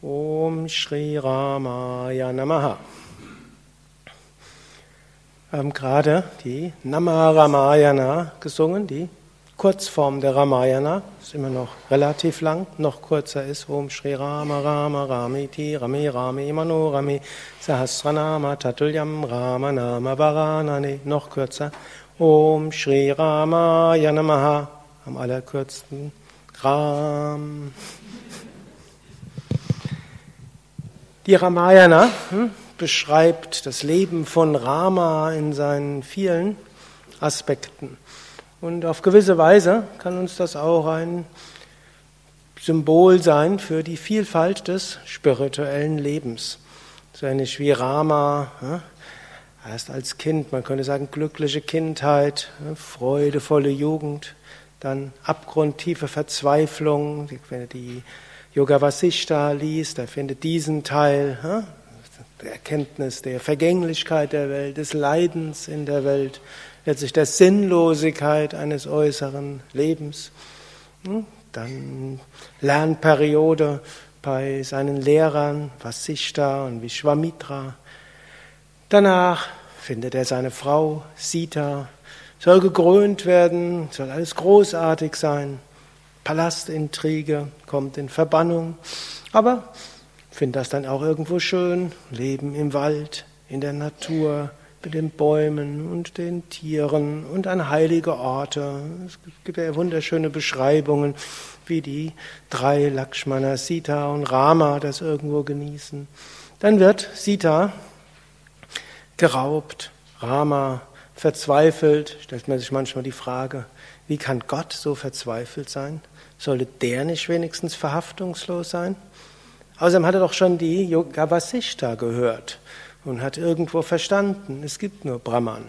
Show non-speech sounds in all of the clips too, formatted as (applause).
Om Shri Ramaya Namaha. Wir haben gerade die Nama Ramayana gesungen, die Kurzform der Ramayana, ist immer noch relativ lang, noch kürzer ist. Om Shri Rama Rama Ramiti Rami Rami Mano Rami Sahasranama Tatulyam Rama Nama Varanani, noch kürzer. Om Shri Ramaya Namaha, am allerkürzten Ram. Die Ramayana hm, beschreibt das Leben von Rama in seinen vielen Aspekten. Und auf gewisse Weise kann uns das auch ein Symbol sein für die Vielfalt des spirituellen Lebens. So ähnlich wie Rama, hm, erst als Kind, man könnte sagen glückliche Kindheit, hm, freudevolle Jugend, dann abgrundtiefe Verzweiflung, die Yoga Vasishta liest, er findet diesen Teil hm, der Erkenntnis der Vergänglichkeit der Welt, des Leidens in der Welt, letztlich der Sinnlosigkeit eines äußeren Lebens. Hm, dann Lernperiode bei seinen Lehrern Vasishta und Vishwamitra. Danach findet er seine Frau Sita, soll gekrönt werden, soll alles großartig sein. Palastintrige, kommt in Verbannung. Aber finde das dann auch irgendwo schön, leben im Wald, in der Natur, mit den Bäumen und den Tieren und an heilige Orte. Es gibt ja wunderschöne Beschreibungen, wie die drei Lakshmana, Sita und Rama das irgendwo genießen. Dann wird Sita geraubt, Rama verzweifelt, stellt man sich manchmal die Frage, wie kann Gott so verzweifelt sein? Sollte der nicht wenigstens verhaftungslos sein? Außerdem hat er doch schon die Yoga Vasishta gehört und hat irgendwo verstanden, es gibt nur Brahman.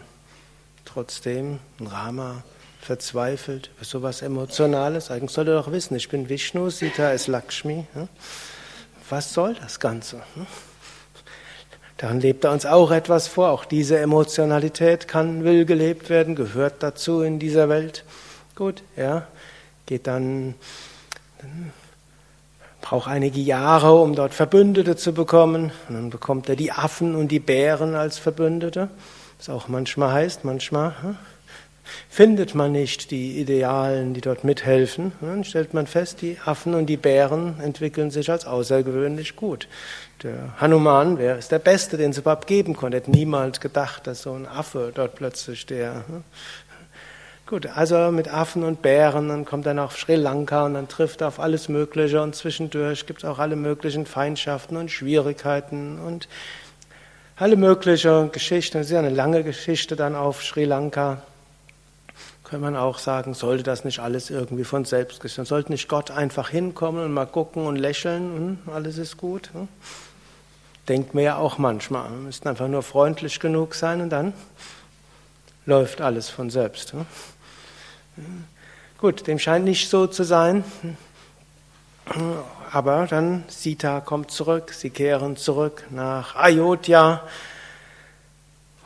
Trotzdem, Rama verzweifelt sowas Emotionales. Eigentlich sollte er doch wissen, ich bin Vishnu, Sita ist Lakshmi. Was soll das Ganze? Daran lebt er uns auch etwas vor. Auch diese Emotionalität kann, will gelebt werden, gehört dazu in dieser Welt. Gut, ja geht dann, braucht einige Jahre, um dort Verbündete zu bekommen. Und dann bekommt er die Affen und die Bären als Verbündete. Was auch manchmal heißt, manchmal hm, findet man nicht die Idealen, die dort mithelfen. Dann stellt man fest, die Affen und die Bären entwickeln sich als außergewöhnlich gut. Der Hanuman wer ist der Beste, den es überhaupt geben konnte. Hätte niemals gedacht, dass so ein Affe dort plötzlich der hm, Gut, also mit Affen und Bären, dann kommt er nach Sri Lanka und dann trifft er auf alles Mögliche und zwischendurch gibt es auch alle möglichen Feindschaften und Schwierigkeiten und alle möglichen Geschichten. Das ist ja eine lange Geschichte dann auf Sri Lanka. Kann man auch sagen, sollte das nicht alles irgendwie von selbst geschehen? Sollte nicht Gott einfach hinkommen und mal gucken und lächeln und alles ist gut? Hm? Denkt mir ja auch manchmal. Wir müssten einfach nur freundlich genug sein und dann läuft alles von selbst. Hm? Gut, dem scheint nicht so zu sein. Aber dann Sita kommt zurück, sie kehren zurück nach Ayodhya.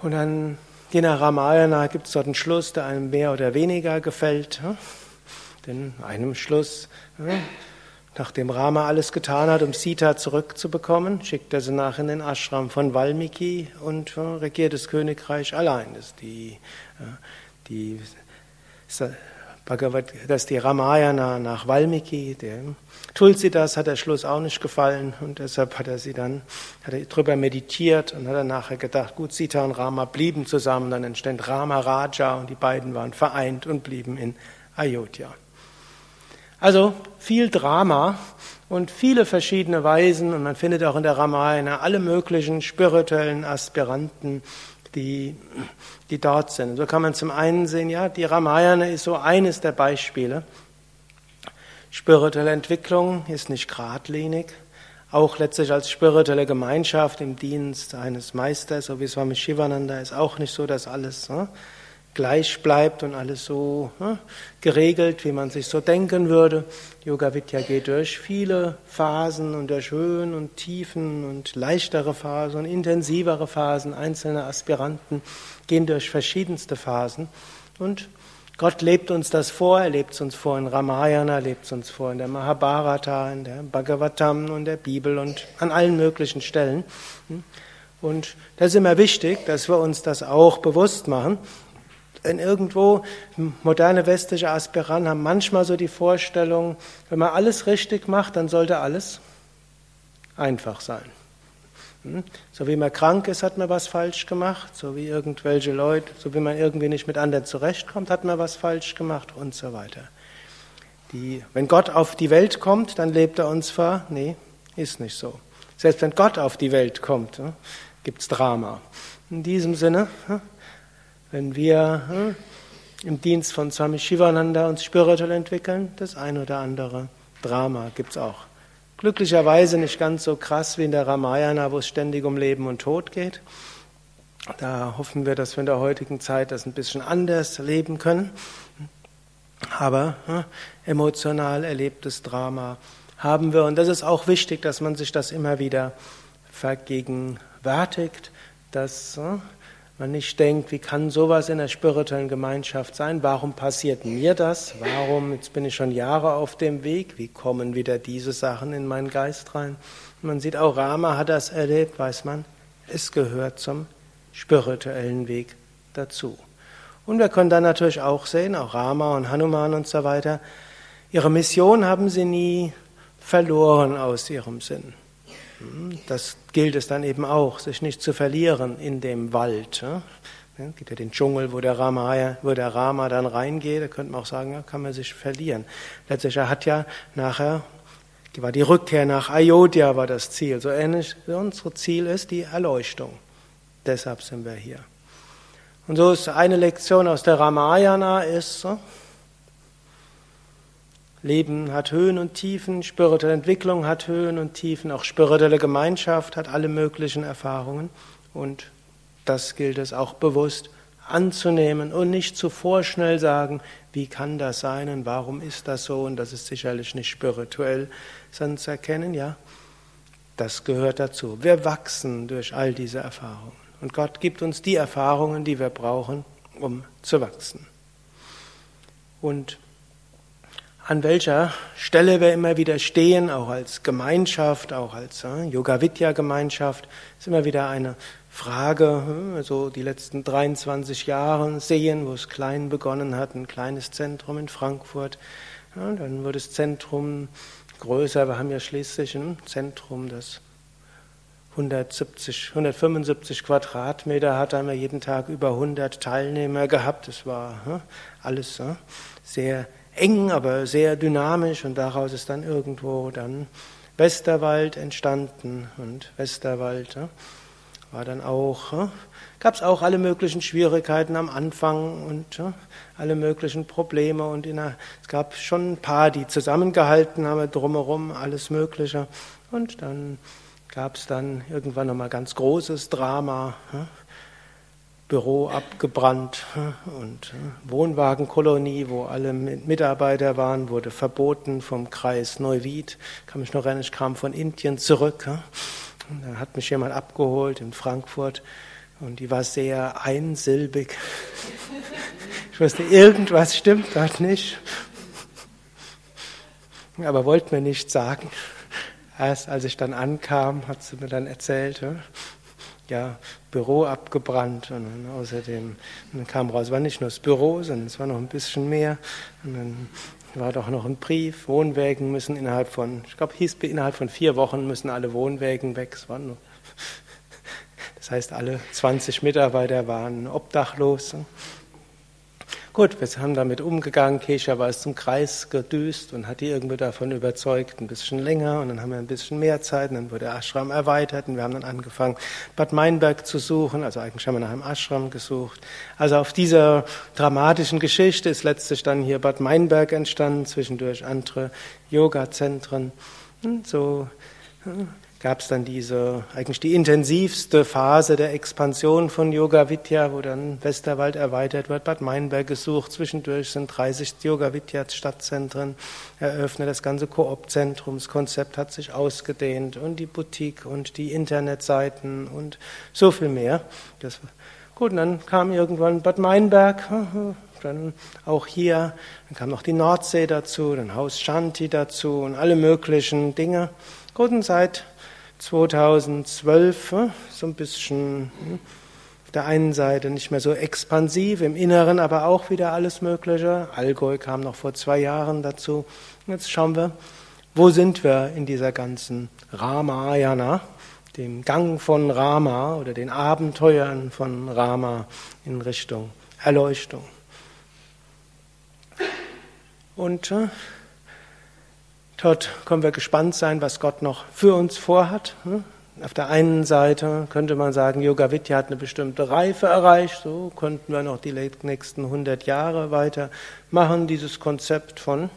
Und dann, je nach Ramayana, gibt es dort einen Schluss, der einem mehr oder weniger gefällt. Denn einem Schluss, nachdem Rama alles getan hat, um Sita zurückzubekommen, schickt er sie nach in den Ashram von Valmiki und regiert das Königreich allein. Das ist die, die Bhagavad, das ist die Ramayana nach Valmiki. Der Tulsidas hat der Schluss auch nicht gefallen und deshalb hat er sie dann, hat er drüber meditiert und hat dann nachher gedacht, gut, Sita und Rama blieben zusammen, dann entstand Rama Raja und die beiden waren vereint und blieben in Ayodhya. Also viel Drama und viele verschiedene Weisen und man findet auch in der Ramayana alle möglichen spirituellen Aspiranten, die, die dort sind. So kann man zum einen sehen, ja, die Ramayana ist so eines der Beispiele. Spirituelle Entwicklung ist nicht geradlinig, auch letztlich als spirituelle Gemeinschaft im Dienst eines Meisters, so wie Swami Shivananda, ist auch nicht so, dass alles ne, gleich bleibt und alles so ne, geregelt, wie man sich so denken würde. Yoga Vidya geht durch viele Phasen und durch Höhen und Tiefen und leichtere Phasen und intensivere Phasen. Einzelne Aspiranten gehen durch verschiedenste Phasen und Gott lebt uns das vor, er lebt es uns vor in Ramayana, lebt es uns vor in der Mahabharata, in der Bhagavatam und der Bibel und an allen möglichen Stellen. Und das ist immer wichtig, dass wir uns das auch bewusst machen. Denn irgendwo, moderne westliche Aspiranten haben manchmal so die Vorstellung, wenn man alles richtig macht, dann sollte alles einfach sein. Hm? So wie man krank ist, hat man was falsch gemacht. So wie irgendwelche Leute, so wie man irgendwie nicht mit anderen zurechtkommt, hat man was falsch gemacht und so weiter. Die, wenn Gott auf die Welt kommt, dann lebt er uns vor. Nee, ist nicht so. Selbst wenn Gott auf die Welt kommt, hm, gibt es Drama. In diesem Sinne, hm, wenn wir im Dienst von Swami Shivananda uns spirituell entwickeln, das ein oder andere Drama gibt es auch. Glücklicherweise nicht ganz so krass wie in der Ramayana, wo es ständig um Leben und Tod geht. Da hoffen wir, dass wir in der heutigen Zeit das ein bisschen anders leben können. Aber äh, emotional erlebtes Drama haben wir. Und das ist auch wichtig, dass man sich das immer wieder vergegenwärtigt, dass äh, man nicht denkt, wie kann sowas in der spirituellen Gemeinschaft sein? Warum passiert mir das? Warum, jetzt bin ich schon Jahre auf dem Weg, wie kommen wieder diese Sachen in meinen Geist rein? Man sieht auch, Rama hat das erlebt, weiß man, es gehört zum spirituellen Weg dazu. Und wir können dann natürlich auch sehen, auch Rama und Hanuman und so weiter, ihre Mission haben sie nie verloren aus ihrem Sinn. Das gilt es dann eben auch, sich nicht zu verlieren in dem Wald. Es gibt ja den Dschungel, wo der, Rama, wo der Rama dann reingeht, da könnte man auch sagen, da kann man sich verlieren. Letztlich, hat ja nachher, war die Rückkehr nach Ayodhya war das Ziel. So ähnlich, unser Ziel ist die Erleuchtung. Deshalb sind wir hier. Und so ist eine Lektion aus der Ramayana ist, Leben hat Höhen und Tiefen, spirituelle Entwicklung hat Höhen und Tiefen, auch spirituelle Gemeinschaft hat alle möglichen Erfahrungen und das gilt es auch bewusst anzunehmen und nicht zu vorschnell sagen, wie kann das sein und warum ist das so und das ist sicherlich nicht spirituell, sondern zu erkennen, ja, das gehört dazu. Wir wachsen durch all diese Erfahrungen und Gott gibt uns die Erfahrungen, die wir brauchen, um zu wachsen. Und an welcher Stelle wir immer wieder stehen, auch als Gemeinschaft, auch als äh, Yoga-Vidya-Gemeinschaft, ist immer wieder eine Frage, äh, so die letzten 23 Jahre sehen, wo es klein begonnen hat, ein kleines Zentrum in Frankfurt. Ja, dann wurde das Zentrum größer. Wir haben ja schließlich ein Zentrum, das 170, 175 Quadratmeter hat, haben wir jeden Tag über 100 Teilnehmer gehabt. Das war äh, alles sehr eng, aber sehr dynamisch und daraus ist dann irgendwo dann Westerwald entstanden und Westerwald ja, war dann auch, ja, gab es auch alle möglichen Schwierigkeiten am Anfang und ja, alle möglichen Probleme und der, es gab schon ein paar, die zusammengehalten haben drumherum, alles Mögliche und dann gab es dann irgendwann nochmal ganz großes Drama. Büro abgebrannt und Wohnwagenkolonie, wo alle Mitarbeiter waren, wurde verboten vom Kreis Neuwied. Kann mich noch erinnern, ich kam von Indien zurück. Da hat mich jemand abgeholt in Frankfurt und die war sehr einsilbig. Ich wusste, irgendwas stimmt dort nicht. Aber wollte mir nicht sagen. Erst als ich dann ankam, hat sie mir dann erzählt, ja, Büro abgebrannt und dann außerdem dann kam raus, es war nicht nur das Büro, sondern es war noch ein bisschen mehr und dann war doch noch ein Brief, Wohnwägen müssen innerhalb von, ich glaube, hieß innerhalb von vier Wochen müssen alle Wohnwägen weg. Es waren nur, (laughs) das heißt, alle 20 Mitarbeiter waren obdachlos. Gut, wir haben damit umgegangen. Kesha war es zum Kreis gedüst und hat die irgendwie davon überzeugt, ein bisschen länger. Und dann haben wir ein bisschen mehr Zeit. Und dann wurde der Ashram erweitert. Und wir haben dann angefangen, Bad Meinberg zu suchen. Also eigentlich haben wir nach einem Ashram gesucht. Also auf dieser dramatischen Geschichte ist letztlich dann hier Bad Meinberg entstanden, zwischendurch andere Yoga-Zentren. So gab es dann diese, eigentlich die intensivste Phase der Expansion von Yoga Vidya, wo dann Westerwald erweitert wird, Bad Meinberg gesucht, zwischendurch sind 30 Yoga Vidya Stadtzentren eröffnet, das ganze Koop-Zentrumskonzept hat sich ausgedehnt und die Boutique und die Internetseiten und so viel mehr. Das, gut, und dann kam irgendwann Bad Meinberg, (laughs) dann auch hier, dann kam noch die Nordsee dazu, dann Haus Shanti dazu und alle möglichen Dinge. Gut, und seit 2012 hm, so ein bisschen hm, auf der einen Seite nicht mehr so expansiv, im Inneren aber auch wieder alles Mögliche. Allgäu kam noch vor zwei Jahren dazu. Jetzt schauen wir, wo sind wir in dieser ganzen Ramayana, dem Gang von Rama oder den Abenteuern von Rama in Richtung Erleuchtung. Und äh, dort können wir gespannt sein, was Gott noch für uns vorhat. Hm? Auf der einen Seite könnte man sagen, Yoga Vidya hat eine bestimmte Reife erreicht, so könnten wir noch die nächsten 100 Jahre weitermachen, dieses Konzept von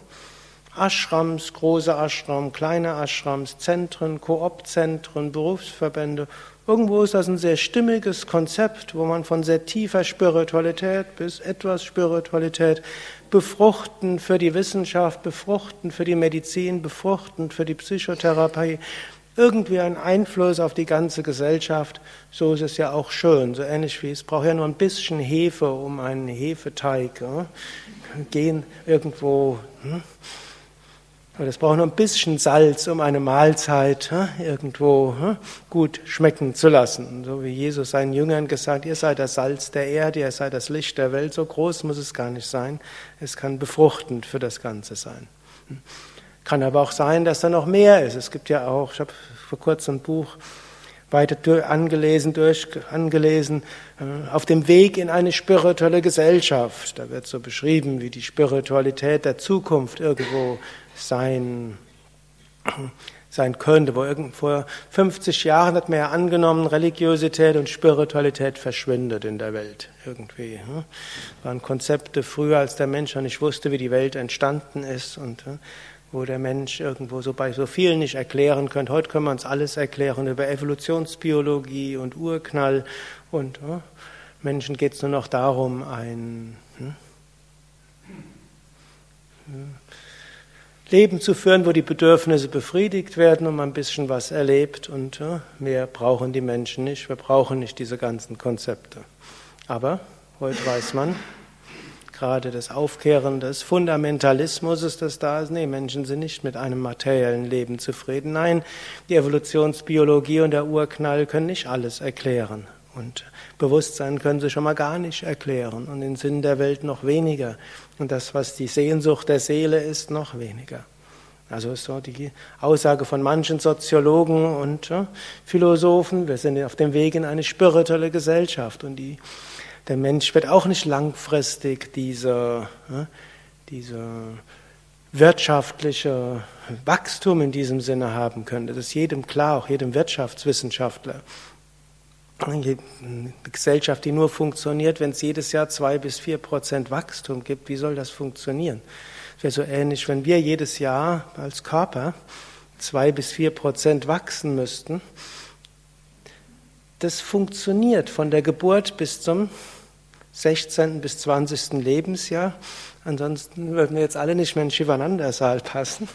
Ashrams, große Ashrams, kleine Ashrams, Zentren, Koop-Zentren, Berufsverbände. Irgendwo ist das ein sehr stimmiges Konzept, wo man von sehr tiefer Spiritualität bis etwas Spiritualität befruchten für die Wissenschaft, befruchten für die Medizin, befruchten für die Psychotherapie, irgendwie einen Einfluss auf die ganze Gesellschaft, so ist es ja auch schön. So ähnlich wie es braucht ja nur ein bisschen Hefe um einen Hefeteig. Ja? Gehen irgendwo. Hm? Aber es braucht nur ein bisschen Salz, um eine Mahlzeit irgendwo gut schmecken zu lassen. So wie Jesus seinen Jüngern gesagt, ihr seid das Salz der Erde, ihr seid das Licht der Welt. So groß muss es gar nicht sein. Es kann befruchtend für das Ganze sein. Kann aber auch sein, dass da noch mehr ist. Es gibt ja auch, ich habe vor kurzem ein Buch weiter angelesen, durch, angelesen, äh, auf dem Weg in eine spirituelle Gesellschaft. Da wird so beschrieben, wie die Spiritualität der Zukunft irgendwo sein, sein könnte. Wo vor 50 Jahren hat man ja angenommen, Religiosität und Spiritualität verschwindet in der Welt irgendwie. Hm? waren Konzepte früher, als der Mensch noch nicht wusste, wie die Welt entstanden ist und hm? wo der Mensch irgendwo so bei so vielen nicht erklären könnte. Heute können wir uns alles erklären über Evolutionsbiologie und Urknall und hm? Menschen geht es nur noch darum, ein Leben zu führen, wo die Bedürfnisse befriedigt werden und man ein bisschen was erlebt und mehr brauchen die Menschen nicht. Wir brauchen nicht diese ganzen Konzepte. Aber heute weiß man, gerade das Aufkehren des Fundamentalismus, das da ist, nee, Menschen sind nicht mit einem materiellen Leben zufrieden. Nein, die Evolutionsbiologie und der Urknall können nicht alles erklären. Und Bewusstsein können sie schon mal gar nicht erklären und den Sinn der Welt noch weniger. Und das, was die Sehnsucht der Seele ist, noch weniger. Also ist so die Aussage von manchen Soziologen und ja, Philosophen, wir sind auf dem Weg in eine spirituelle Gesellschaft und die, der Mensch wird auch nicht langfristig diese, ja, diese wirtschaftliche Wachstum in diesem Sinne haben können. Das ist jedem klar, auch jedem Wirtschaftswissenschaftler eine Gesellschaft, die nur funktioniert, wenn es jedes Jahr zwei bis vier Prozent Wachstum gibt, wie soll das funktionieren? Es wäre so ähnlich, wenn wir jedes Jahr als Körper zwei bis vier Prozent wachsen müssten. Das funktioniert von der Geburt bis zum 16. bis 20. Lebensjahr. Ansonsten würden wir jetzt alle nicht mehr in Shivananda-Saal passen.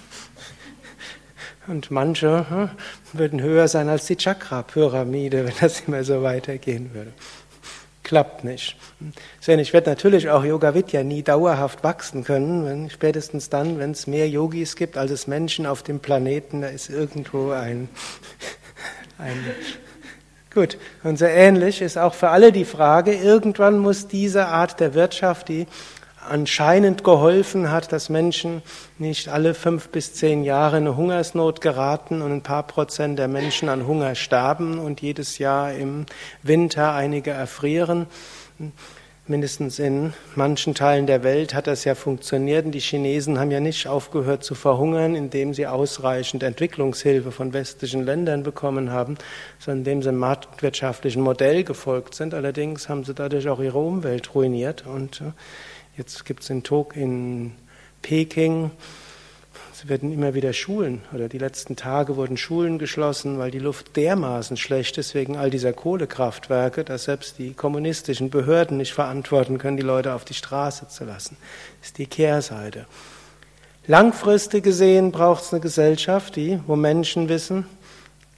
Und manche hm, würden höher sein als die Chakra-Pyramide, wenn das immer so weitergehen würde. Klappt nicht. Ich werde natürlich auch Yoga Vidya nie dauerhaft wachsen können, wenn, spätestens dann, wenn es mehr Yogis gibt, als es Menschen auf dem Planeten, da ist irgendwo ein, ein Gut, und so ähnlich ist auch für alle die Frage, irgendwann muss diese Art der Wirtschaft, die anscheinend geholfen hat, dass Menschen nicht alle fünf bis zehn Jahre in eine Hungersnot geraten und ein paar Prozent der Menschen an Hunger starben und jedes Jahr im Winter einige erfrieren. Mindestens in manchen Teilen der Welt hat das ja funktioniert und die Chinesen haben ja nicht aufgehört zu verhungern, indem sie ausreichend Entwicklungshilfe von westlichen Ländern bekommen haben, sondern indem sie einem marktwirtschaftlichen Modell gefolgt sind. Allerdings haben sie dadurch auch ihre Umwelt ruiniert und äh, Jetzt gibt es in, in Peking, es werden immer wieder Schulen, oder die letzten Tage wurden Schulen geschlossen, weil die Luft dermaßen schlecht ist wegen all dieser Kohlekraftwerke, dass selbst die kommunistischen Behörden nicht verantworten können, die Leute auf die Straße zu lassen. Das ist die Kehrseite. Langfristig gesehen braucht es eine Gesellschaft, die, wo Menschen wissen,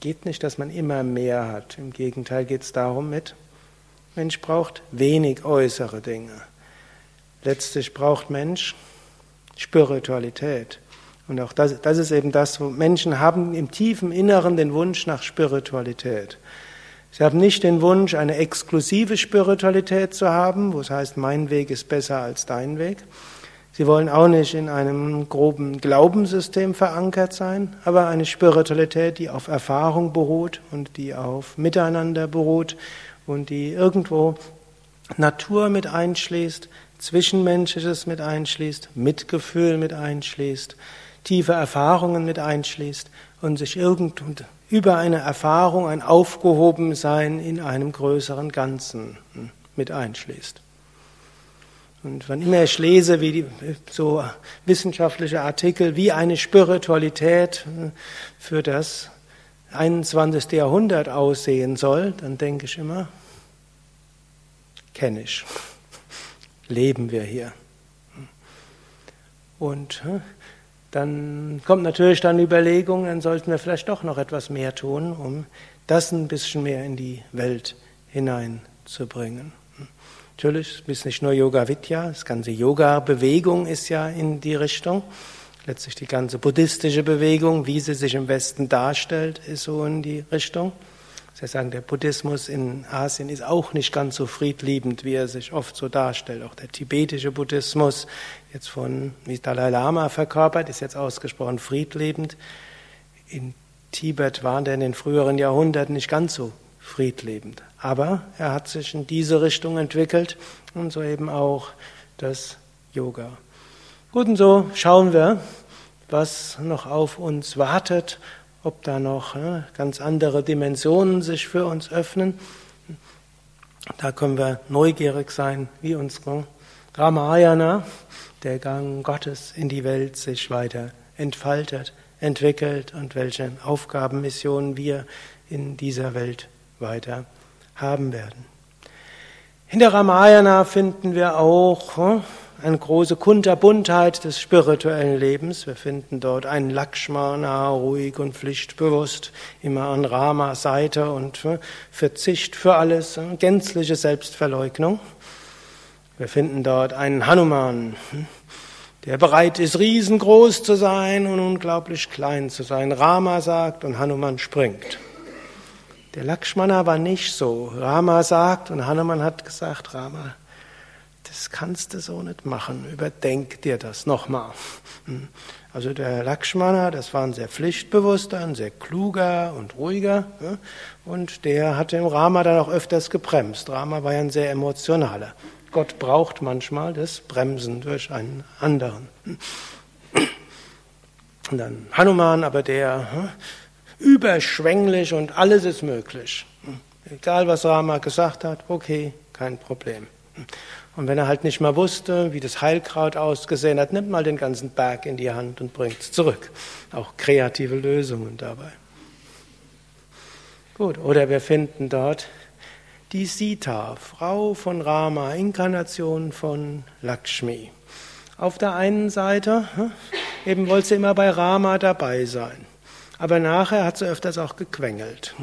geht nicht, dass man immer mehr hat. Im Gegenteil geht es darum mit, Mensch braucht wenig äußere Dinge. Letztlich braucht Mensch Spiritualität. Und auch das, das ist eben das, wo Menschen haben im tiefen Inneren den Wunsch nach Spiritualität. Sie haben nicht den Wunsch, eine exklusive Spiritualität zu haben, wo es heißt, mein Weg ist besser als dein Weg. Sie wollen auch nicht in einem groben Glaubenssystem verankert sein, aber eine Spiritualität, die auf Erfahrung beruht und die auf Miteinander beruht und die irgendwo Natur mit einschließt, Zwischenmenschliches mit einschließt, Mitgefühl mit einschließt, tiefe Erfahrungen mit einschließt und sich irgend über eine Erfahrung ein Aufgehobensein in einem größeren Ganzen hm, mit einschließt. Und wann immer ich lese, wie die, so wissenschaftliche Artikel, wie eine Spiritualität hm, für das 21. Jahrhundert aussehen soll, dann denke ich immer, kenne ich, leben wir hier. Und dann kommt natürlich dann die Überlegung, dann sollten wir vielleicht doch noch etwas mehr tun, um das ein bisschen mehr in die Welt hineinzubringen. Natürlich ist nicht nur Yoga Vidya, das ganze Yoga-Bewegung ist ja in die Richtung. Letztlich die ganze buddhistische Bewegung, wie sie sich im Westen darstellt, ist so in die Richtung. Sie sagen, der Buddhismus in Asien ist auch nicht ganz so friedliebend, wie er sich oft so darstellt. Auch der tibetische Buddhismus, jetzt von Dalai Lama verkörpert, ist jetzt ausgesprochen friedliebend. In Tibet war der in den früheren Jahrhunderten nicht ganz so friedliebend. Aber er hat sich in diese Richtung entwickelt und so eben auch das Yoga. Gut, und so schauen wir, was noch auf uns wartet ob da noch ganz andere Dimensionen sich für uns öffnen. Da können wir neugierig sein, wie unsere Ramayana, der Gang Gottes in die Welt, sich weiter entfaltet, entwickelt und welche Aufgaben, Missionen wir in dieser Welt weiter haben werden. In der Ramayana finden wir auch eine große Kunterbuntheit des spirituellen Lebens. Wir finden dort einen Lakshmana, ruhig und pflichtbewusst, immer an Ramas Seite und Verzicht für alles, gänzliche Selbstverleugnung. Wir finden dort einen Hanuman, der bereit ist, riesengroß zu sein und unglaublich klein zu sein. Rama sagt und Hanuman springt. Der Lakshmana war nicht so. Rama sagt und Hanuman hat gesagt, Rama, das kannst du so nicht machen, überdenk dir das nochmal. Hm. Also der Lakshmana, das war ein sehr pflichtbewusster, ein sehr kluger und ruhiger und der hat dem Rama dann auch öfters gebremst. Rama war ja ein sehr emotionaler. Gott braucht manchmal das Bremsen durch einen anderen. Und dann Hanuman, aber der überschwänglich und alles ist möglich. Egal was Rama gesagt hat, okay, kein Problem. Und wenn er halt nicht mal wusste, wie das Heilkraut ausgesehen hat, nimmt mal den ganzen Berg in die Hand und bringt es zurück. Auch kreative Lösungen dabei. Gut, oder wir finden dort die Sita, Frau von Rama, Inkarnation von Lakshmi. Auf der einen Seite, hm, eben wollte sie immer bei Rama dabei sein. Aber nachher hat sie öfters auch gequengelt.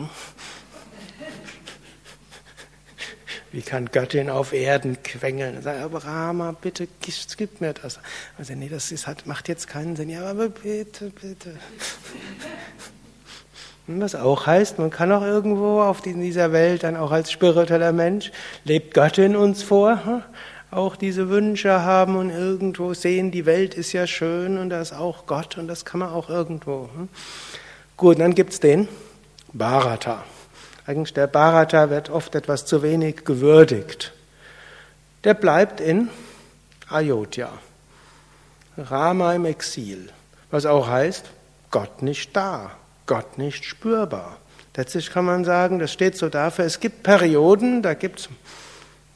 Hm. Wie kann Göttin auf Erden quengeln? Sagen, aber Rama, bitte, gib mir das. Also, nee, das ist, hat, macht jetzt keinen Sinn. Ja, aber bitte, bitte. Was auch heißt, man kann auch irgendwo auf dieser Welt dann auch als spiritueller Mensch, lebt Göttin uns vor, hm? auch diese Wünsche haben und irgendwo sehen, die Welt ist ja schön und da ist auch Gott und das kann man auch irgendwo. Hm? Gut, dann gibt es den Bharata. Eigentlich der Bharata wird oft etwas zu wenig gewürdigt. Der bleibt in Ayodhya. Rama im Exil. Was auch heißt, Gott nicht da, Gott nicht spürbar. Letztlich kann man sagen, das steht so dafür, es gibt Perioden, da gibt es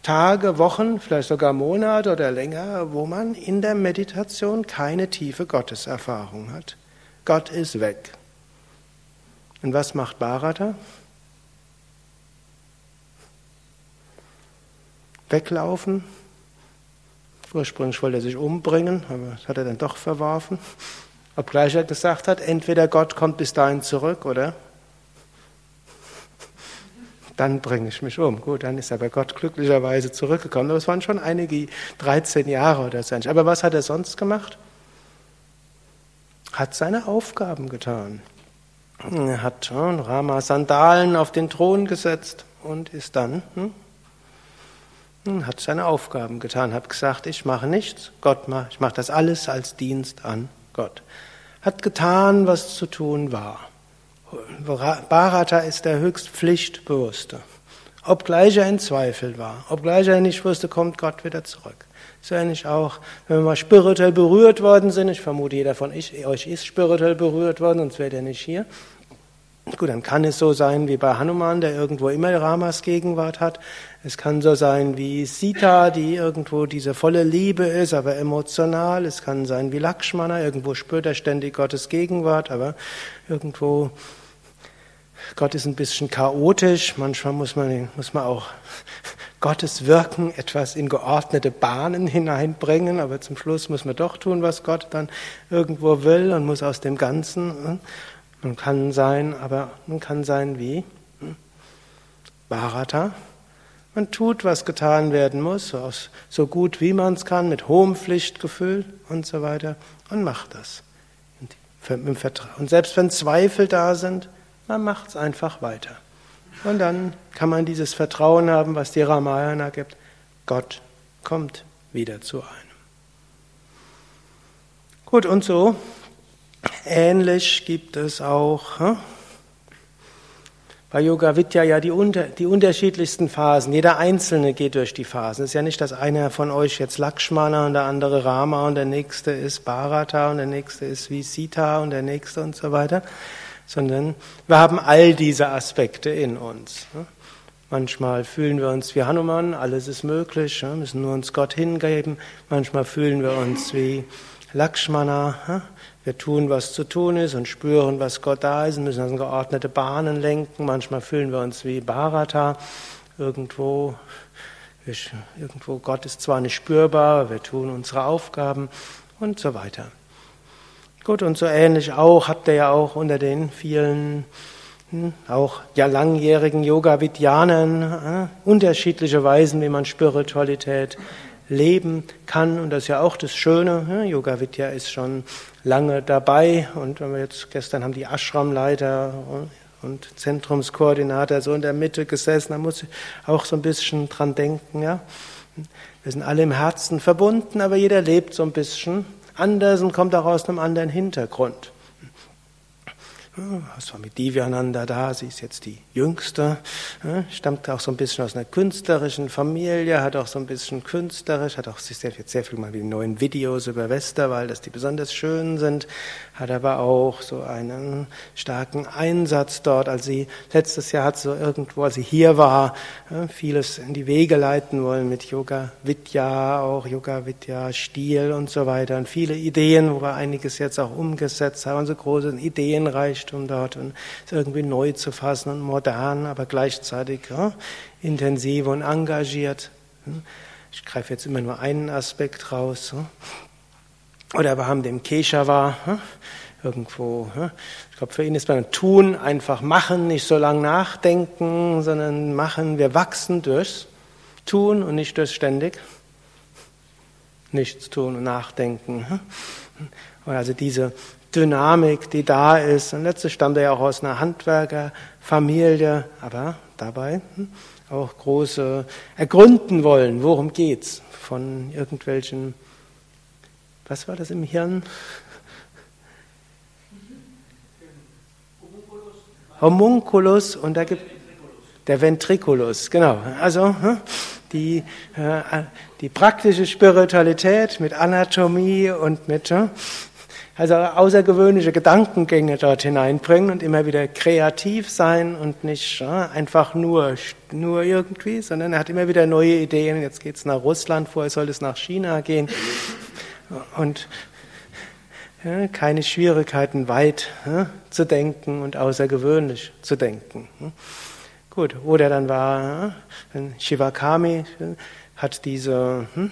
Tage, Wochen, vielleicht sogar Monate oder länger, wo man in der Meditation keine tiefe Gotteserfahrung hat. Gott ist weg. Und was macht Bharata? Weglaufen. Ursprünglich wollte er sich umbringen, aber das hat er dann doch verworfen. Obgleich er gesagt hat, entweder Gott kommt bis dahin zurück oder dann bringe ich mich um. Gut, dann ist er bei Gott glücklicherweise zurückgekommen. Aber es waren schon einige 13 Jahre oder so. Aber was hat er sonst gemacht? Hat seine Aufgaben getan. Er hat hm, Rama Sandalen auf den Thron gesetzt und ist dann, hm, hat seine Aufgaben getan, hat gesagt, ich mache nichts, Gott macht, ich mache das alles als Dienst an Gott. Hat getan, was zu tun war. Bharata ist der höchst Pflichtbewusste. Obgleich er in Zweifel war, obgleich er nicht wusste, kommt Gott wieder zurück. So ähnlich auch, wenn wir mal spirituell berührt worden sind, ich vermute, jeder von euch ist spirituell berührt worden, sonst wäre er nicht hier. Gut, dann kann es so sein wie bei Hanuman, der irgendwo immer Ramas Gegenwart hat. Es kann so sein wie Sita, die irgendwo diese volle Liebe ist, aber emotional. Es kann sein wie Lakshmana, irgendwo spürt er ständig Gottes Gegenwart, aber irgendwo Gott ist ein bisschen chaotisch. Manchmal muss man, muss man auch Gottes Wirken etwas in geordnete Bahnen hineinbringen, aber zum Schluss muss man doch tun, was Gott dann irgendwo will und muss aus dem Ganzen. Man kann sein, aber man kann sein wie hm? Bharata. Man tut, was getan werden muss, so gut wie man es kann, mit hohem Pflichtgefühl und so weiter, und macht das. Und selbst wenn Zweifel da sind, man macht es einfach weiter. Und dann kann man dieses Vertrauen haben, was die Ramayana gibt. Gott kommt wieder zu einem. Gut, und so Ähnlich gibt es auch hm? bei Yoga Vidya ja die, unter, die unterschiedlichsten Phasen. Jeder Einzelne geht durch die Phasen. Es ist ja nicht, dass einer von euch jetzt Lakshmana und der andere Rama und der nächste ist Bharata und der nächste ist wie Sita und der nächste und so weiter, sondern wir haben all diese Aspekte in uns. Hm? Manchmal fühlen wir uns wie Hanuman, alles ist möglich, hm? müssen nur uns Gott hingeben. Manchmal fühlen wir uns wie Lakshmana, hm? Wir tun, was zu tun ist und spüren, was Gott da ist und müssen also geordnete Bahnen lenken. Manchmal fühlen wir uns wie Bharata. Irgendwo, irgendwo, Gott ist zwar nicht spürbar, wir tun unsere Aufgaben und so weiter. Gut, und so ähnlich auch habt ihr ja auch unter den vielen hm, auch ja langjährigen Yoga-Vidyanen äh, unterschiedliche Weisen, wie man Spiritualität leben kann. Und das ist ja auch das Schöne. Ne? Yoga Vidya ist schon lange dabei. Und wenn wir jetzt gestern haben die Ashramleiter und Zentrumskoordinator so in der Mitte gesessen, da muss ich auch so ein bisschen dran denken. Ja? Wir sind alle im Herzen verbunden, aber jeder lebt so ein bisschen anders und kommt auch aus einem anderen Hintergrund. Swami Divyananda da, sie ist jetzt die Jüngste, stammt auch so ein bisschen aus einer künstlerischen Familie, hat auch so ein bisschen künstlerisch, hat auch sehr, sehr viel mal wie neuen Videos über Westerwald, dass die besonders schön sind, hat aber auch so einen starken Einsatz dort, als sie letztes Jahr hat so irgendwo, als sie hier war, vieles in die Wege leiten wollen mit Yoga Vidya, auch Yoga Vidya Stil und so weiter und viele Ideen, wo wir einiges jetzt auch umgesetzt haben, so große Ideenreich Reichtum dort und es irgendwie neu zu fassen und modern, aber gleichzeitig ja, intensiv und engagiert. Ich greife jetzt immer nur einen Aspekt raus. Oder wir haben den Keshava irgendwo. Ich glaube, für ihn ist beim Tun einfach machen, nicht so lange nachdenken, sondern machen. Wir wachsen durchs Tun und nicht durchs ständig nichts tun und nachdenken. Also diese Dynamik, die da ist. Und letztlich stammt er ja auch aus einer Handwerkerfamilie, aber dabei hm, auch große ergründen wollen, worum geht's von irgendwelchen, was war das im Hirn? Homunculus und da gibt der Ventriculus, genau. Also hm, die, äh, die praktische Spiritualität mit Anatomie und mit hm, also außergewöhnliche Gedankengänge dort hineinbringen und immer wieder kreativ sein und nicht ja, einfach nur, nur irgendwie, sondern er hat immer wieder neue Ideen. Jetzt geht es nach Russland, vorher soll es nach China gehen. Und ja, keine Schwierigkeiten, weit ja, zu denken und außergewöhnlich zu denken. Gut, wo der dann war, Shivakami hat diese hm,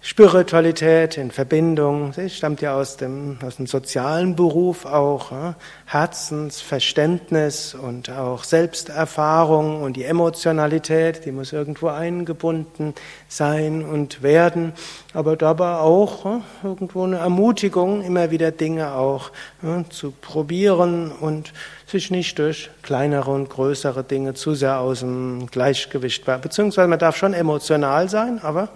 Spiritualität in Verbindung, sie stammt ja aus dem, aus dem sozialen Beruf auch? Herzensverständnis und auch Selbsterfahrung und die Emotionalität, die muss irgendwo eingebunden sein und werden, aber dabei auch irgendwo eine Ermutigung, immer wieder Dinge auch zu probieren und sich nicht durch kleinere und größere Dinge zu sehr aus dem Gleichgewicht, beziehungsweise man darf schon emotional sein, aber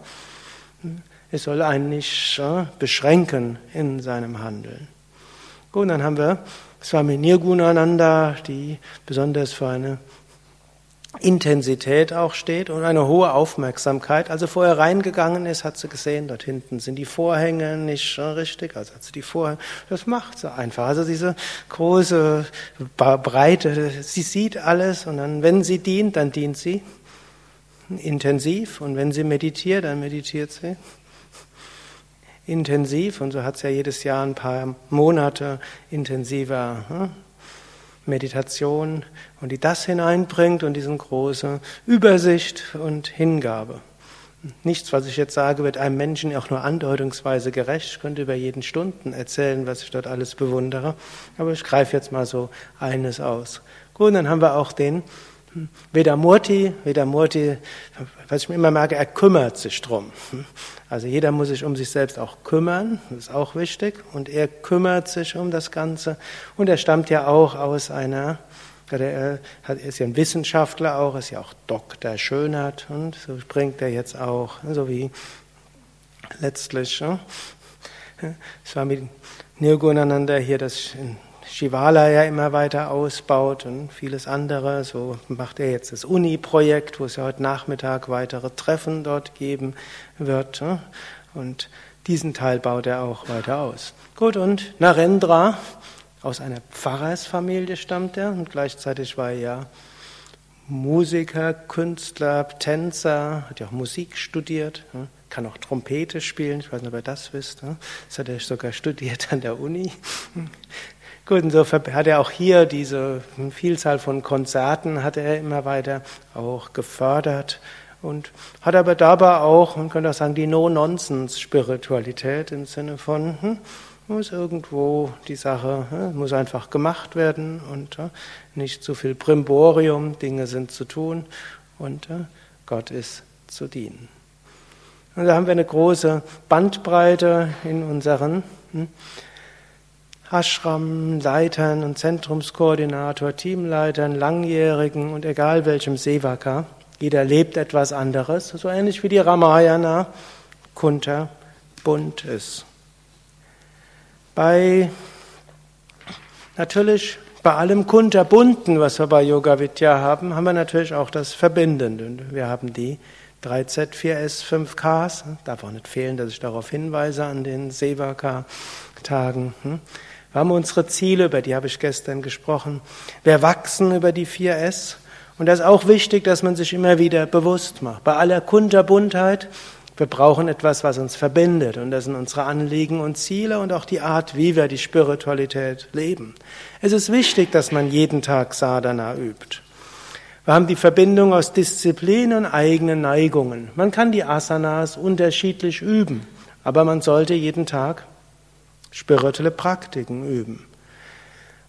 es soll einen nicht äh, beschränken in seinem Handeln. Gut, dann haben wir Swami Nirgunananda, die besonders für eine Intensität auch steht und eine hohe Aufmerksamkeit. Also vorher reingegangen ist, hat sie gesehen, dort hinten sind die Vorhänge nicht äh, richtig, also hat sie die Vorhänge, das macht sie einfach. Also diese große Breite, sie sieht alles und dann, wenn sie dient, dann dient sie intensiv und wenn sie meditiert, dann meditiert sie intensiv und so hat es ja jedes Jahr ein paar Monate intensiver hm, Meditation und die das hineinbringt und diesen große Übersicht und Hingabe. Nichts, was ich jetzt sage, wird einem Menschen auch nur andeutungsweise gerecht. Ich könnte über jeden Stunden erzählen, was ich dort alles bewundere. Aber ich greife jetzt mal so eines aus. Gut, dann haben wir auch den Vedamurti, Vedamurti, was ich mir immer merke, er kümmert sich drum. Also jeder muss sich um sich selbst auch kümmern, das ist auch wichtig. Und er kümmert sich um das Ganze. Und er stammt ja auch aus einer, er ist ja ein Wissenschaftler auch, ist ja auch Doktor Schönheit. Und so bringt er jetzt auch, so wie letztlich, es war mit Nirgunananda hier das Shivala ja immer weiter ausbaut und vieles andere. So macht er jetzt das Uni-Projekt, wo es ja heute Nachmittag weitere Treffen dort geben wird. Ne? Und diesen Teil baut er auch weiter aus. Gut, und Narendra, aus einer Pfarrersfamilie stammt er und gleichzeitig war er ja Musiker, Künstler, Tänzer, hat ja auch Musik studiert, ne? kann auch Trompete spielen, ich weiß nicht, ob ihr das wisst. Ne? Das hat er sogar studiert an der Uni. Gut, insofern hat er auch hier diese Vielzahl von Konzerten hat er immer weiter auch gefördert und hat aber dabei auch, man könnte auch sagen, die No-Nonsense-Spiritualität im Sinne von, hm, muss irgendwo die Sache, hm, muss einfach gemacht werden und hm, nicht zu viel Brimborium, Dinge sind zu tun und Gott ist zu dienen. Und da haben wir eine große Bandbreite in unseren hm, Ashram-Leitern und Zentrumskoordinator, Teamleitern, Langjährigen und egal welchem Sevaka. Jeder lebt etwas anderes, so ähnlich wie die Ramayana Kunter bunt ist. Bei natürlich bei allem Kunterbunten, was wir bei Yoga Vidya haben, haben wir natürlich auch das Verbindende. Wir haben die 3Z, 4S, 5Ks. Darf auch nicht fehlen, dass ich darauf hinweise an den Sevaka-Tagen. Wir haben unsere Ziele, über die habe ich gestern gesprochen. Wir wachsen über die 4S. Und das ist auch wichtig, dass man sich immer wieder bewusst macht. Bei aller Kunterbuntheit, wir brauchen etwas, was uns verbindet. Und das sind unsere Anliegen und Ziele und auch die Art, wie wir die Spiritualität leben. Es ist wichtig, dass man jeden Tag Sadhana übt. Wir haben die Verbindung aus Disziplin und eigenen Neigungen. Man kann die Asanas unterschiedlich üben, aber man sollte jeden Tag spirituelle Praktiken üben.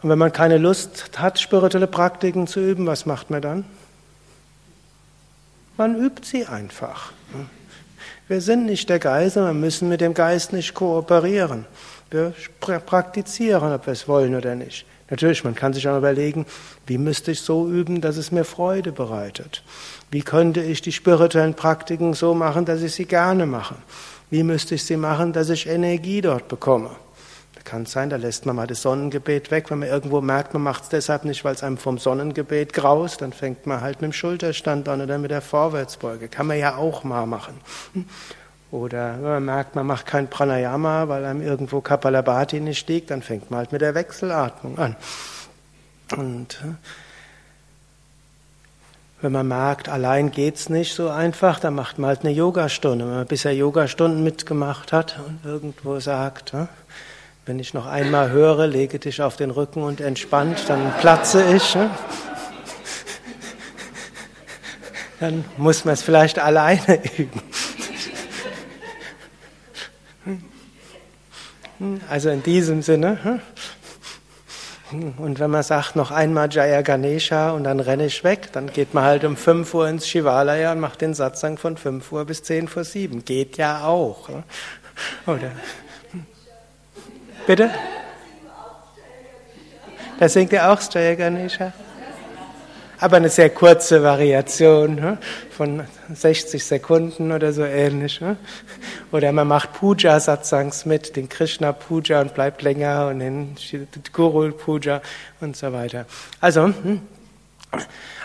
Und wenn man keine Lust hat, spirituelle Praktiken zu üben, was macht man dann? Man übt sie einfach. Wir sind nicht der Geist, wir müssen mit dem Geist nicht kooperieren. Wir praktizieren, ob wir es wollen oder nicht. Natürlich, man kann sich auch überlegen, wie müsste ich so üben, dass es mir Freude bereitet? Wie könnte ich die spirituellen Praktiken so machen, dass ich sie gerne mache? Wie müsste ich sie machen, dass ich Energie dort bekomme? Kann sein, da lässt man mal das Sonnengebet weg, wenn man irgendwo merkt, man macht es deshalb nicht, weil es einem vom Sonnengebet graust, dann fängt man halt mit dem Schulterstand an oder mit der Vorwärtsbeuge. Kann man ja auch mal machen. Oder wenn man merkt, man macht kein Pranayama, weil einem irgendwo Kapalabhati nicht liegt, dann fängt man halt mit der Wechselatmung an. Und äh, wenn man merkt, allein geht's nicht so einfach, dann macht man halt eine Yogastunde. Wenn man bisher Yogastunden mitgemacht hat und irgendwo sagt, äh, wenn ich noch einmal höre, lege dich auf den Rücken und entspannt, dann platze ich. Ne? Dann muss man es vielleicht alleine (laughs) üben. Also in diesem Sinne. Hm? Und wenn man sagt, noch einmal Jaya Ganesha und dann renne ich weg, dann geht man halt um 5 Uhr ins Shivalaya und macht den Satzang von 5 Uhr bis 10 vor 7. Geht ja auch. Ne? Oder? Bitte? Da singt er auch Jaya Ganesha aber eine sehr kurze Variation ne? von 60 Sekunden oder so ähnlich. Ne? Oder man macht Puja-Satsangs mit, den Krishna-Puja und bleibt länger und den Guru-Puja und so weiter. Also, hm?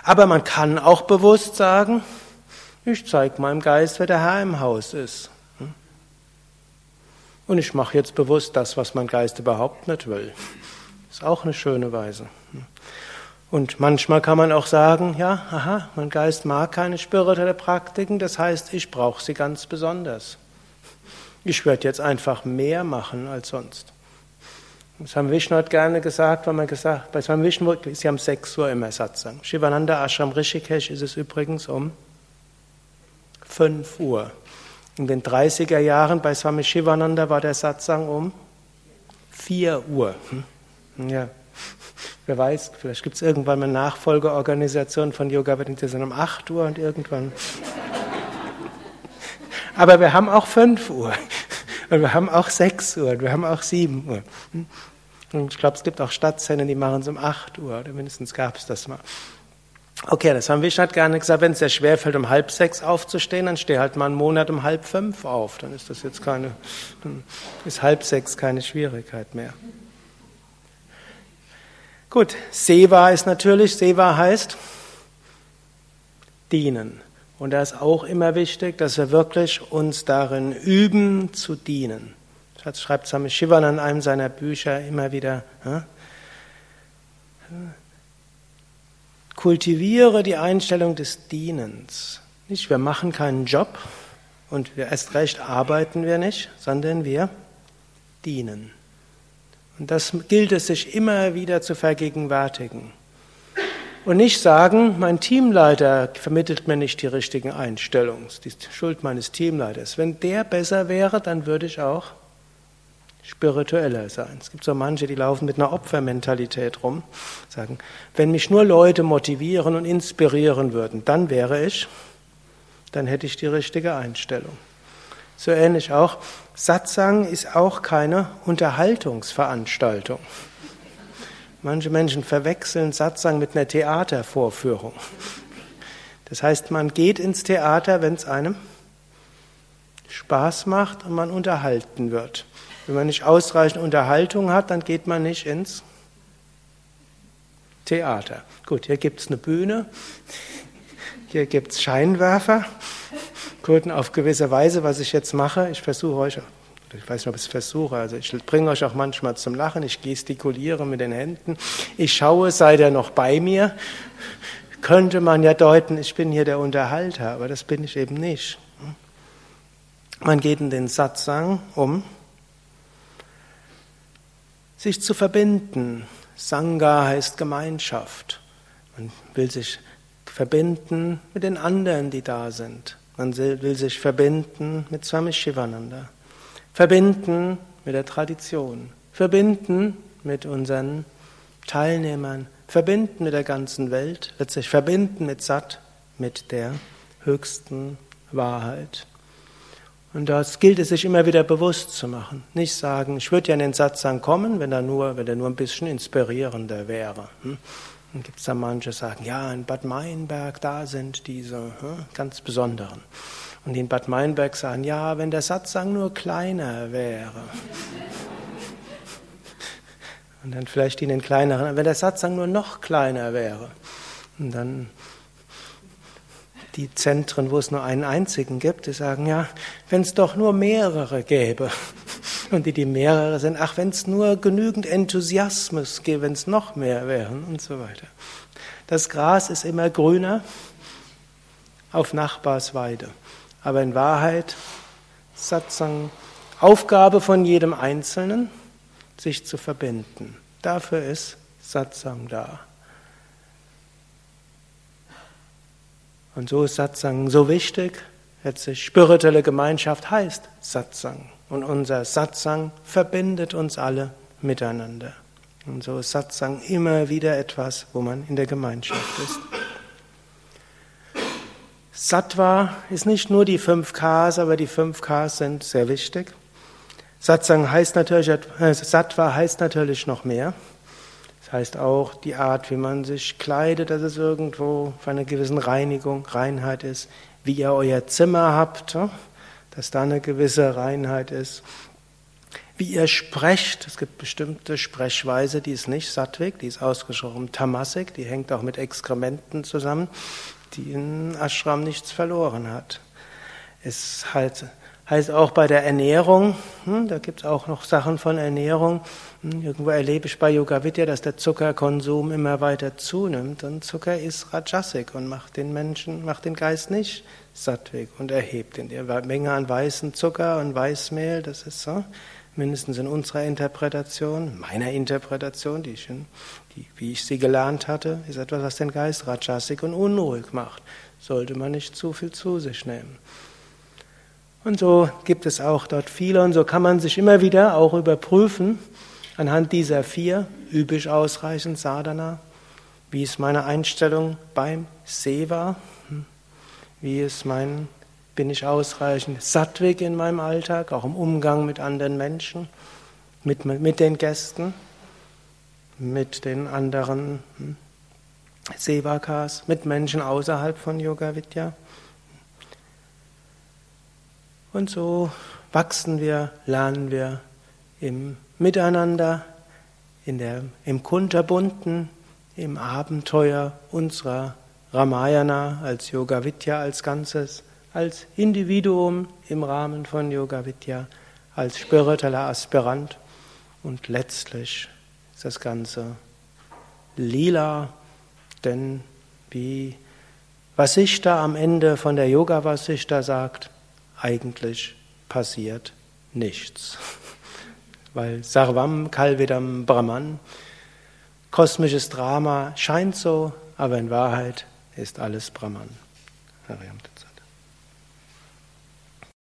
aber man kann auch bewusst sagen, ich zeige meinem Geist, wer der Herr im Haus ist. Und ich mache jetzt bewusst das, was mein Geist überhaupt nicht will. Ist auch eine schöne Weise. Und manchmal kann man auch sagen, ja, aha, mein Geist mag keine spirituelle Praktiken, das heißt, ich brauche sie ganz besonders. Ich werde jetzt einfach mehr machen als sonst. Haben Vishnu hat gerne gesagt, weil man gesagt, bei Swami Vishnu ist ja um 6 Uhr immer Satsang. Shivananda Ashram Rishikesh ist es übrigens um 5 Uhr. In den 30er Jahren bei Swami Shivananda war der Satsang um 4 Uhr. Hm? Ja. Wer weiß, vielleicht gibt es irgendwann mal eine Nachfolgeorganisation von Yoga Vedanta um 8 Uhr und irgendwann. Aber wir haben auch 5 Uhr. Und wir haben auch 6 Uhr. Und wir haben auch 7 Uhr. Und ich glaube, es gibt auch Stadtzellen, die machen es um 8 Uhr. Oder mindestens gab es das mal. Okay, das haben wir schon gerne gesagt. Wenn es sehr schwer fällt, um halb sechs aufzustehen, dann steh halt mal einen Monat um halb fünf auf. Dann ist das jetzt keine, dann ist halb sechs keine Schwierigkeit mehr. Gut, Seva ist natürlich, Seva heißt dienen. Und da ist auch immer wichtig, dass wir wirklich uns darin üben zu dienen. Das schreibt Swami Shivan an einem seiner Bücher immer wieder. Ja? Kultiviere die Einstellung des Dienens. Nicht, wir machen keinen Job und wir erst recht arbeiten wir nicht, sondern wir dienen. Und das gilt es sich immer wieder zu vergegenwärtigen. Und nicht sagen, mein Teamleiter vermittelt mir nicht die richtigen Einstellungen. Die Schuld meines Teamleiters. Wenn der besser wäre, dann würde ich auch spiritueller sein. Es gibt so manche, die laufen mit einer Opfermentalität rum, sagen, wenn mich nur Leute motivieren und inspirieren würden, dann wäre ich, dann hätte ich die richtige Einstellung. So ähnlich auch. Satsang ist auch keine Unterhaltungsveranstaltung. Manche Menschen verwechseln Satsang mit einer Theatervorführung. Das heißt, man geht ins Theater, wenn es einem Spaß macht und man unterhalten wird. Wenn man nicht ausreichend Unterhaltung hat, dann geht man nicht ins Theater. Gut, hier gibt es eine Bühne, hier gibt es Scheinwerfer. Gut, auf gewisse Weise, was ich jetzt mache, ich versuche euch, ich weiß nicht, ob ich es versuche, also ich bringe euch auch manchmal zum Lachen, ich gestikuliere mit den Händen, ich schaue, seid ihr noch bei mir? Könnte man ja deuten, ich bin hier der Unterhalter, aber das bin ich eben nicht. Man geht in den Satsang, um sich zu verbinden. Sangha heißt Gemeinschaft. Man will sich verbinden mit den anderen, die da sind. Man will sich verbinden mit Swami Shivananda, verbinden mit der Tradition, verbinden mit unseren Teilnehmern, verbinden mit der ganzen Welt, letztlich verbinden mit Sat, mit der höchsten Wahrheit. Und das gilt es sich immer wieder bewusst zu machen. Nicht sagen, ich würde ja in den Satzang kommen, wenn er nur, wenn er nur ein bisschen inspirierender wäre. Hm? Dann gibt es da manche, die sagen, ja, in Bad Meinberg, da sind diese hm, ganz besonderen. Und die in Bad Meinberg sagen, ja, wenn der Satzang nur kleiner wäre. Und dann vielleicht die in den kleineren, wenn der Satzang nur noch kleiner wäre. Und dann die Zentren, wo es nur einen einzigen gibt, die sagen, ja, wenn es doch nur mehrere gäbe. (laughs) Und die, die mehrere sind, ach, wenn es nur genügend Enthusiasmus gäbe, wenn es noch mehr wären und so weiter. Das Gras ist immer grüner auf Nachbarsweide. Aber in Wahrheit, Satsang, Aufgabe von jedem Einzelnen, sich zu verbinden. Dafür ist Satsang da. Und so ist Satsang so wichtig. Letztlich spirituelle Gemeinschaft heißt Satsang. Und unser Satsang verbindet uns alle miteinander. Und so ist Satsang immer wieder etwas, wo man in der Gemeinschaft ist. Sattva ist nicht nur die fünf Ks, aber die fünf Ks sind sehr wichtig. Satsang heißt natürlich, äh, Sattva heißt natürlich noch mehr. Das heißt auch die Art, wie man sich kleidet, dass es irgendwo für eine gewisse Reinigung, Reinheit ist, wie ihr euer Zimmer habt, dass da eine gewisse Reinheit ist. Wie ihr sprecht, es gibt bestimmte Sprechweise, die ist nicht Sattvik, die ist ausgesprochen Tamasik, die hängt auch mit Exkrementen zusammen, die in Ashram nichts verloren hat. Es halt Heißt auch bei der Ernährung, hm, da gibt es auch noch Sachen von Ernährung. Hm, irgendwo erlebe ich bei Yoga Vidya, dass der Zuckerkonsum immer weiter zunimmt. Und Zucker ist Rajasik und macht den Menschen, macht den Geist nicht sattweg und erhebt ihn. Die Menge an weißen Zucker und Weißmehl, das ist so, mindestens in unserer Interpretation, meiner Interpretation, die ich, die, wie ich sie gelernt hatte, ist etwas, was den Geist Rajasik und unruhig macht. Sollte man nicht zu viel zu sich nehmen. Und so gibt es auch dort viele und so kann man sich immer wieder auch überprüfen anhand dieser vier, übe ich ausreichend Sadhana, wie ist meine Einstellung beim Seva, hm? wie ist mein, bin ich ausreichend sattwig in meinem Alltag, auch im Umgang mit anderen Menschen, mit, mit den Gästen, mit den anderen hm? Sevakas, mit Menschen außerhalb von Yoga Vidya. Und so wachsen wir, lernen wir im Miteinander, in der, im Kunterbunten, im Abenteuer unserer Ramayana als Yoga Vidya als Ganzes, als Individuum im Rahmen von Yoga Vidya, als spiritueller Aspirant und letztlich ist das Ganze lila, denn wie Vasishta am Ende von der Yoga Vasishta sagt, eigentlich passiert nichts. (laughs) Weil Sarvam Kalvidam Brahman, kosmisches Drama scheint so, aber in Wahrheit ist alles Brahman.